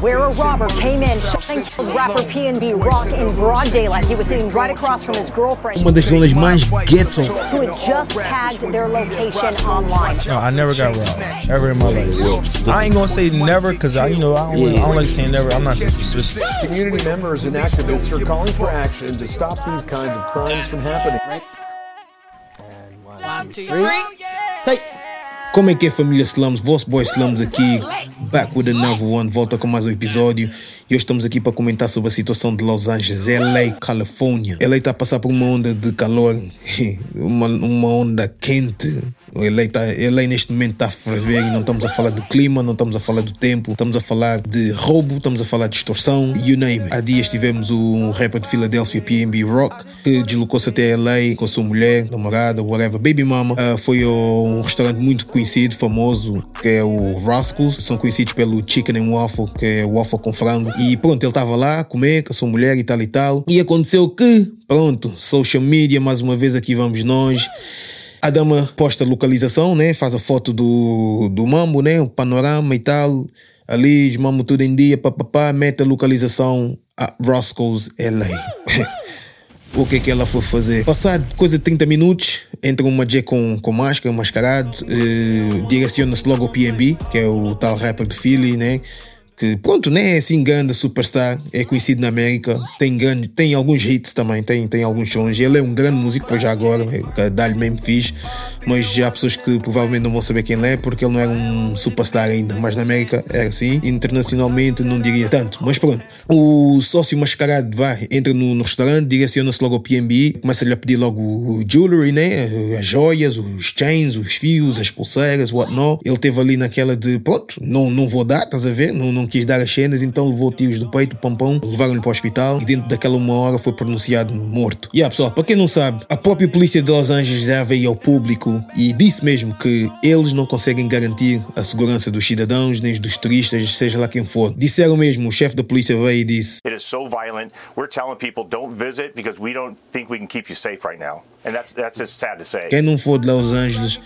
where a robber came in, shooting rapper PNB Rock in broad daylight. He was sitting right across from his girlfriend. Uma das zonas mais ghetto. Who had just tagged their location online. No, I never got robbed ever in my life. I ain't gonna say never because I, you know, I don't, I don't like saying never. I'm not saying specific. Community members and activists are calling for action to stop these kinds of crimes from happening. One, two, three. Sei. Como é que é família Slums? Vosso boy Slums aqui, back with another one, volta com mais um episódio. E hoje estamos aqui para comentar sobre a situação de Los Angeles, LA, Califórnia. LA está a passar por uma onda de calor, uma, uma onda quente. LA, tá, LA neste momento está a ferver e não estamos a falar do clima, não estamos a falar do tempo, estamos a falar de roubo, estamos a falar de extorsão, you name it. Há dias tivemos um rapper de Filadélfia, PNB Rock, que deslocou-se até LA com a sua mulher, namorada, whatever, baby mama. Uh, foi a um restaurante muito conhecido, famoso, que é o Rascals. São conhecidos pelo Chicken and Waffle, que é waffle com frango. E pronto, ele estava lá comer com a sua mulher e tal e tal. E aconteceu que, pronto, social media, mais uma vez aqui vamos nós. A dama posta a localização, né? Faz a foto do, do mambo, né? O panorama e tal. Ali, os mambo tudo em dia, papapá, mete a localização a Roscoe's LA. o que é que ela foi fazer? Passado coisa de 30 minutos, entra uma J com, com máscara, mascarado, eh, direciona-se logo ao PNB, que é o tal rapper de Philly, né? Que pronto, nem é assim grande superstar, é conhecido na América, tem grande, tem alguns hits também, tem, tem alguns sons. Ele é um grande músico, pois já agora, é, dá-lhe mesmo fixe, mas já há pessoas que provavelmente não vão saber quem ele é porque ele não é um superstar ainda, mas na América é assim, internacionalmente não diria tanto, mas pronto. O sócio mascarado vai, entra no, no restaurante, direciona-se logo ao PNB, começa-lhe a pedir logo o jewelry, né? As joias, os chains, os fios, as pulseiras, whatnot. Ele teve ali naquela de, pronto, não, não vou dar, estás a ver? Não, não quis dar as cenas, então levou tiros do peito, pompom, levaram-lhe para o hospital e dentro daquela uma hora foi pronunciado morto. E yeah, pessoal, para quem não sabe, a própria polícia de Los Angeles já veio ao público e disse mesmo que eles não conseguem garantir a segurança dos cidadãos nem dos turistas, seja lá quem for. Disseram mesmo, o chefe da polícia veio e disse: It is so violent. We're telling people don't visit because we don't think we can keep you safe right now. Quem não for de Los Angeles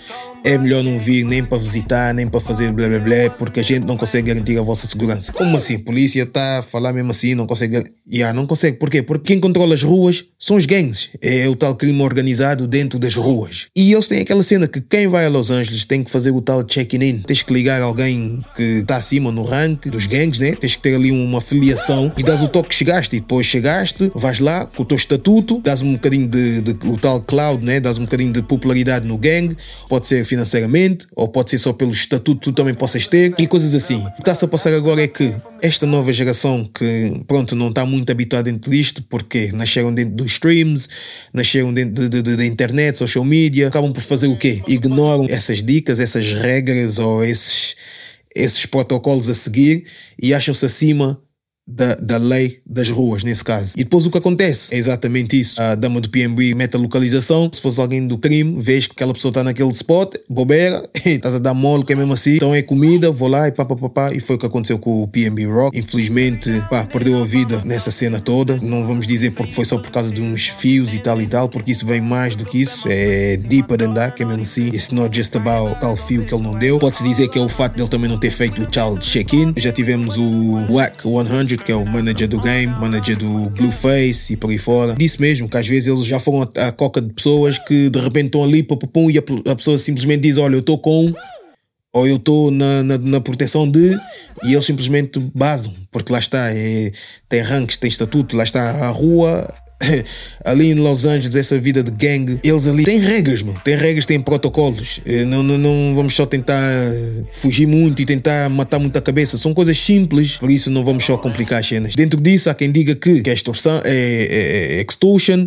é melhor não vir nem para visitar, nem para fazer blá blá blá, porque a gente não consegue garantir a vossa segurança. Como assim? Polícia está a falar mesmo assim, não consegue. Yeah, não consegue. Porquê? Porque quem controla as ruas são os gangues. É o tal crime organizado dentro das ruas. E eles têm aquela cena que quem vai a Los Angeles tem que fazer o tal check-in. Tens que ligar alguém que está acima no rank dos gangues, né? Tens que ter ali uma filiação e dás o toque que chegaste. E depois chegaste, vais lá com o teu estatuto, dás um bocadinho de, de o tal cloud, né? Dás um bocadinho de popularidade no gang. Pode ser financeiramente ou pode ser só pelo estatuto que tu também possas ter e coisas assim. O que está-se a passar agora é que esta nova geração que, pronto, não está muito habituada dentro disto, porque nasceram dentro dos streams, nasceram dentro da de, de, de, internet, social media, acabam por fazer o quê? Ignoram essas dicas, essas regras ou esses, esses protocolos a seguir e acham-se acima da, da lei das ruas, nesse caso. E depois o que acontece é exatamente isso. A dama do PNB mete a localização. Se fosse alguém do crime, vês que aquela pessoa está naquele spot, bobeira, estás a dar mole, que é mesmo assim. Então é comida, vou lá e pá, pá, pá, pá. E foi o que aconteceu com o PNB Rock. Infelizmente, pá, perdeu a vida nessa cena toda. Não vamos dizer porque foi só por causa de uns fios e tal e tal, porque isso vem mais do que isso. É deeper than that, que é mesmo assim. It's not just about tal fio que ele não deu. Pode-se dizer que é o fato dele também não ter feito o child check-in. Já tivemos o WAC 100 que é o manager do game, manager do Blueface e por aí fora. Disse mesmo que às vezes eles já foram a, coca de pessoas que de repente estão ali, pum, pum, e a, a pessoa simplesmente diz: Olha, eu estou com. Ou eu estou na, na, na, proteção de. E eles simplesmente basam, porque lá está, é, tem ranks, tem estatuto, lá está a rua, ali em Los Angeles, essa vida de gang, eles ali têm regras, mano. Tem regras, têm protocolos. Eh, não, não, não vamos só tentar fugir muito e tentar matar muita cabeça. São coisas simples, por isso não vamos só complicar as cenas. Dentro disso, há quem diga que, que é extorsão, é, é, é extortion,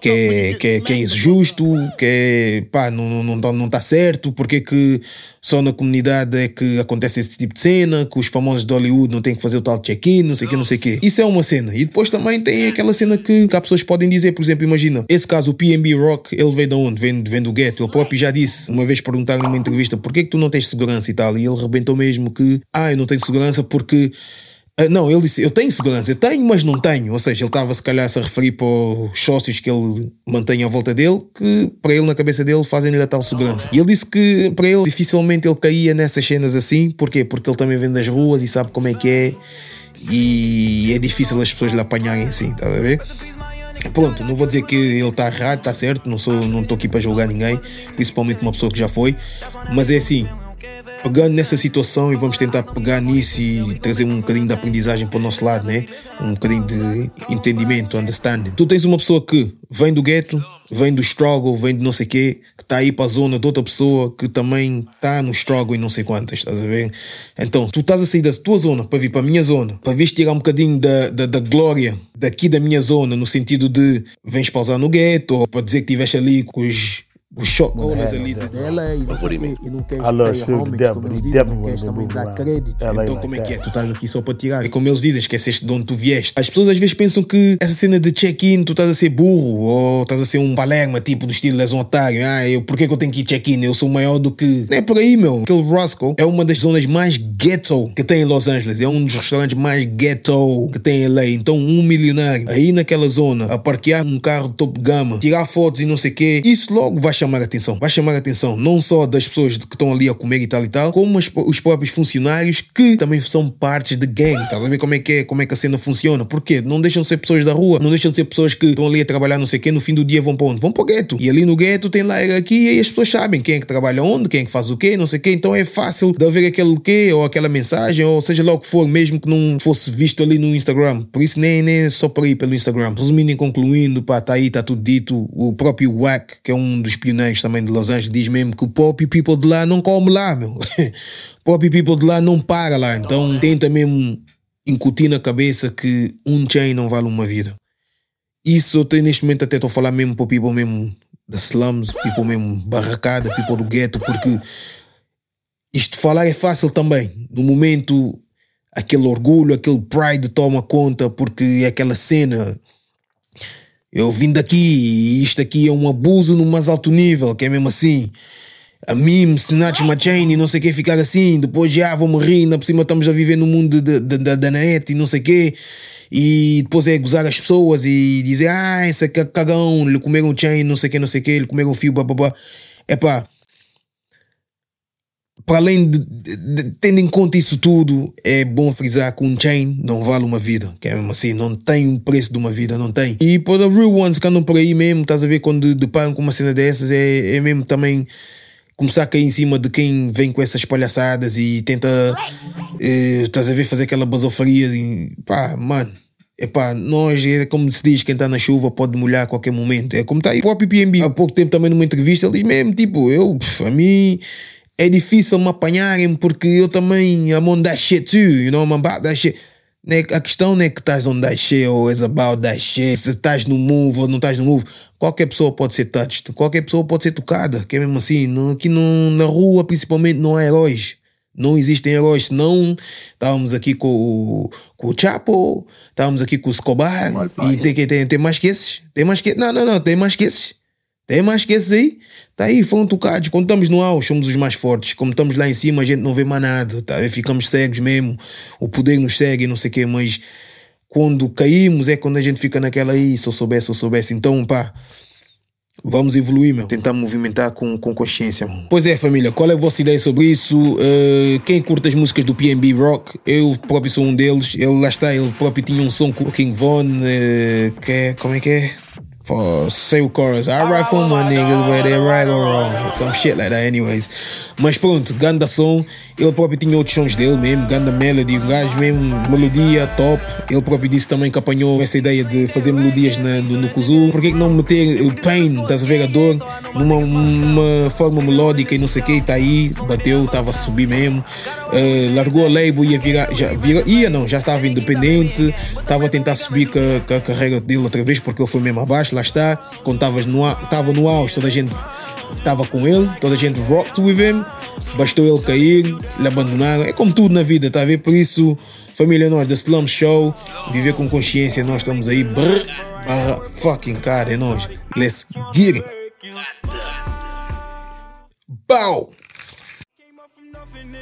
que é, que, é, que é injusto, que é, pá, não, não, não, não tá certo, porque que só na comunidade é que acontece esse tipo de cena, que os famosos de Hollywood não têm que fazer o tal check-in, não sei o que, não sei o que. Isso é uma cena. E depois também tem aquela cena que, que há pessoas podem dizer, por exemplo, imagina, esse caso, o PNB Rock, ele veio de onde? Vem, vem do gueto. Ele próprio já disse, uma vez perguntaram numa entrevista, porquê que tu não tens segurança e tal? E ele rebentou mesmo que, ah, eu não tenho segurança porque Uh, não, ele disse: Eu tenho segurança, eu tenho, mas não tenho. Ou seja, ele estava se calhar a referir para os sócios que ele mantém à volta dele, que para ele, na cabeça dele, fazem-lhe a tal segurança. E ele disse que para ele, dificilmente ele caía nessas cenas assim. Porquê? Porque ele também vem das ruas e sabe como é que é. e é difícil as pessoas lhe apanharem assim, tá a ver? Pronto, não vou dizer que ele está errado, está certo, não sou, não estou aqui para julgar ninguém, principalmente uma pessoa que já foi, mas é assim, pegando nessa situação e vamos tentar pegar nisso e trazer um bocadinho de aprendizagem para o nosso lado, né? Um bocadinho de entendimento, understanding. Tu tens uma pessoa que vem do gueto, vem do struggle, vem de não sei quê, que está aí para a zona de outra pessoa que também está no struggle e não sei quantas, estás a ver? Então, tu estás a sair da tua zona para vir para a minha zona, para vir tirar um bocadinho da, da, da glória daqui da minha zona, no sentido de vens pausar no gueto, ou para dizer que estiveste ali com os os shotgunners ali de Ela e não sei o quê, e não queres Death, como eles dizem, não queres também dar crédito. LA Então like como é que é? Tu estás aqui só para tirar. É como eles dizem, esqueceste de onde tu vieste. As pessoas às vezes pensam que essa cena de check-in, tu estás a ser burro, ou estás a ser um palerma, tipo do estilo és um otário. Ah, eu, por que, eu tenho que ir check-in? Eu sou maior do que... Não é por aí, meu. Aquele Roscoe é uma das zonas mais ghetto que tem em Los Angeles. É um dos restaurantes mais ghetto que tem em LA. Então um milionário aí naquela zona, a parquear um carro de topo de gama, tirar fotos e não sei o quê, isso logo vai chamar a atenção. Vai chamar a atenção não só das pessoas que estão ali a comer e tal e tal, como as- os próprios funcionários que também são partes de gang. Estás a ver como é que é, como é que a cena funciona? Porquê? Não deixam de ser pessoas da rua, não deixam de ser pessoas que estão ali a trabalhar não sei quê, no fim do dia vão para onde? Vão para o gueto. E ali no gueto tem lá a hierarquia e as pessoas sabem quem é que trabalha onde, quem é que faz o quê, não sei o quê. Então é fácil de haver aquele quê, ou aquela mensagem, ou seja lá o que for, mesmo que não fosse visto ali no Instagram. Por isso nem, nem só por aí pelo Instagram. Resumindo e concluindo, pá, tá aí, está tudo dito. O próprio Wack, que é um dos pioneiros também de Los Angeles, diz mesmo que o pop people de lá não come lá, meu. pop people de lá não para lá. Então tenta mesmo incutir na cabeça que um chain não vale uma vida. Isso eu tenho neste momento até estou a falar mesmo para o people mesmo da slums, people mesmo barracada, people do gueto, porque isto falar é fácil também. No momento, aquele orgulho, aquele pride toma conta, porque é aquela cena. Eu vim daqui e isto aqui é um abuso no mais alto nível, que é mesmo assim. A mim, Snatch my chain e não sei o que, ficar assim. Depois já vou morrer, ainda por cima estamos a viver no mundo da net e não sei o quê. E depois é gozar as pessoas e dizer, ah, esse ca- cagão, lhe comeram chain, não sei o que, não sei o que, lhe comeram fio, babá. É pá, para além de, de- de- tendo em conta isso tudo, é bom frisar que um chain não vale uma vida, que é mesmo assim, não tem um preço de uma vida, não tem. E para os real ones que andam por aí mesmo, estás a ver quando deparam com uma cena dessas, é, é mesmo também começar a cair em cima de quem vem com essas palhaçadas e tenta, eh, estás a ver, fazer aquela basofaria de, pá, mano. Epá, nós, é como se diz, quem está na chuva pode molhar a qualquer momento. É como está aí o próprio PNB. Há pouco tempo também numa entrevista ele diz mesmo, tipo, eu, a mim é difícil me apanharem porque eu também I'm on that shit too, you know, I'm about that shit. Né, A questão não é que estás on that shit ou is about that shit, se estás no move ou não estás no move. Qualquer pessoa pode ser touched, qualquer pessoa pode ser tocada, que é mesmo assim. Não, aqui não, na rua, principalmente, não há heróis. Não existem heróis, senão estávamos aqui com o, com o Chapo, estávamos aqui com o Escobar, e tem, tem, tem mais que esses? Tem mais que Não, não, não, tem mais que esses. Tem mais que esses aí? Tá aí, foram tocados. Quando estamos no auge, somos os mais fortes. Como estamos lá em cima, a gente não vê mais nada. Tá? Ficamos cegos mesmo. O poder nos segue, não sei o quê. Mas quando caímos é quando a gente fica naquela aí. Se eu soubesse, se eu soubesse. Então, pá, vamos evoluir, meu. Tentar movimentar com, com consciência, mano. Pois é, família. Qual é a vossa ideia sobre isso? Uh, quem curte as músicas do PNB Rock? Eu próprio sou um deles. Ele lá está, ele próprio tinha um som com o King Von. uh, que é, como é que é? Sei o chorus. I for my niggas where they right or wrong. Some shit like that, anyways. Mas pronto, ganda som. Ele próprio tinha outros sons dele mesmo, ganda melody, um gajo mesmo, melodia top. Ele próprio disse também que apanhou essa ideia de fazer melodias na, no, no Kuzu. Por que não meter o pain, estás a a dor, numa uma forma melódica e não sei o que, está aí, bateu, estava a subir mesmo. Eh, largou a label, ia virar, já vira, ia não, já estava independente, estava a tentar subir com a, com a carreira dele outra vez, porque ele foi mesmo abaixo, lá está. Quando estava no, estava no auge, toda a gente estava com ele, toda a gente rocked with him, bastou ele cair, lhe abandonaram. É como tudo na vida, tá a ver? Por isso, família nós, The Slum Show, viver com consciência, nós estamos aí, brr, barra fucking cara, é nós. Let's get it. Bow!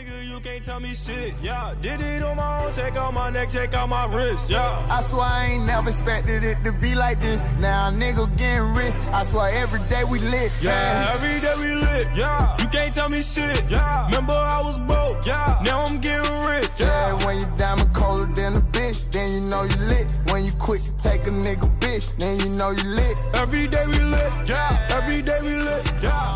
Nigga, you can't tell me shit. Yeah, did it on my own, check out my neck, check out my wrist. Yeah. I swear I ain't never expected it to be like this. Now nigga getting rich. I swear every day we lit. Yeah, man. every day we lit. Yeah, you can't tell me shit. Yeah, remember I was broke. Yeah, now I'm getting rich. Yeah, Yeah, when you diamond colder than a bitch. then you know you lit. When you quick to take a nigga bitch, then you know you lit. Every day we lit, yeah. Every day we lit, yeah.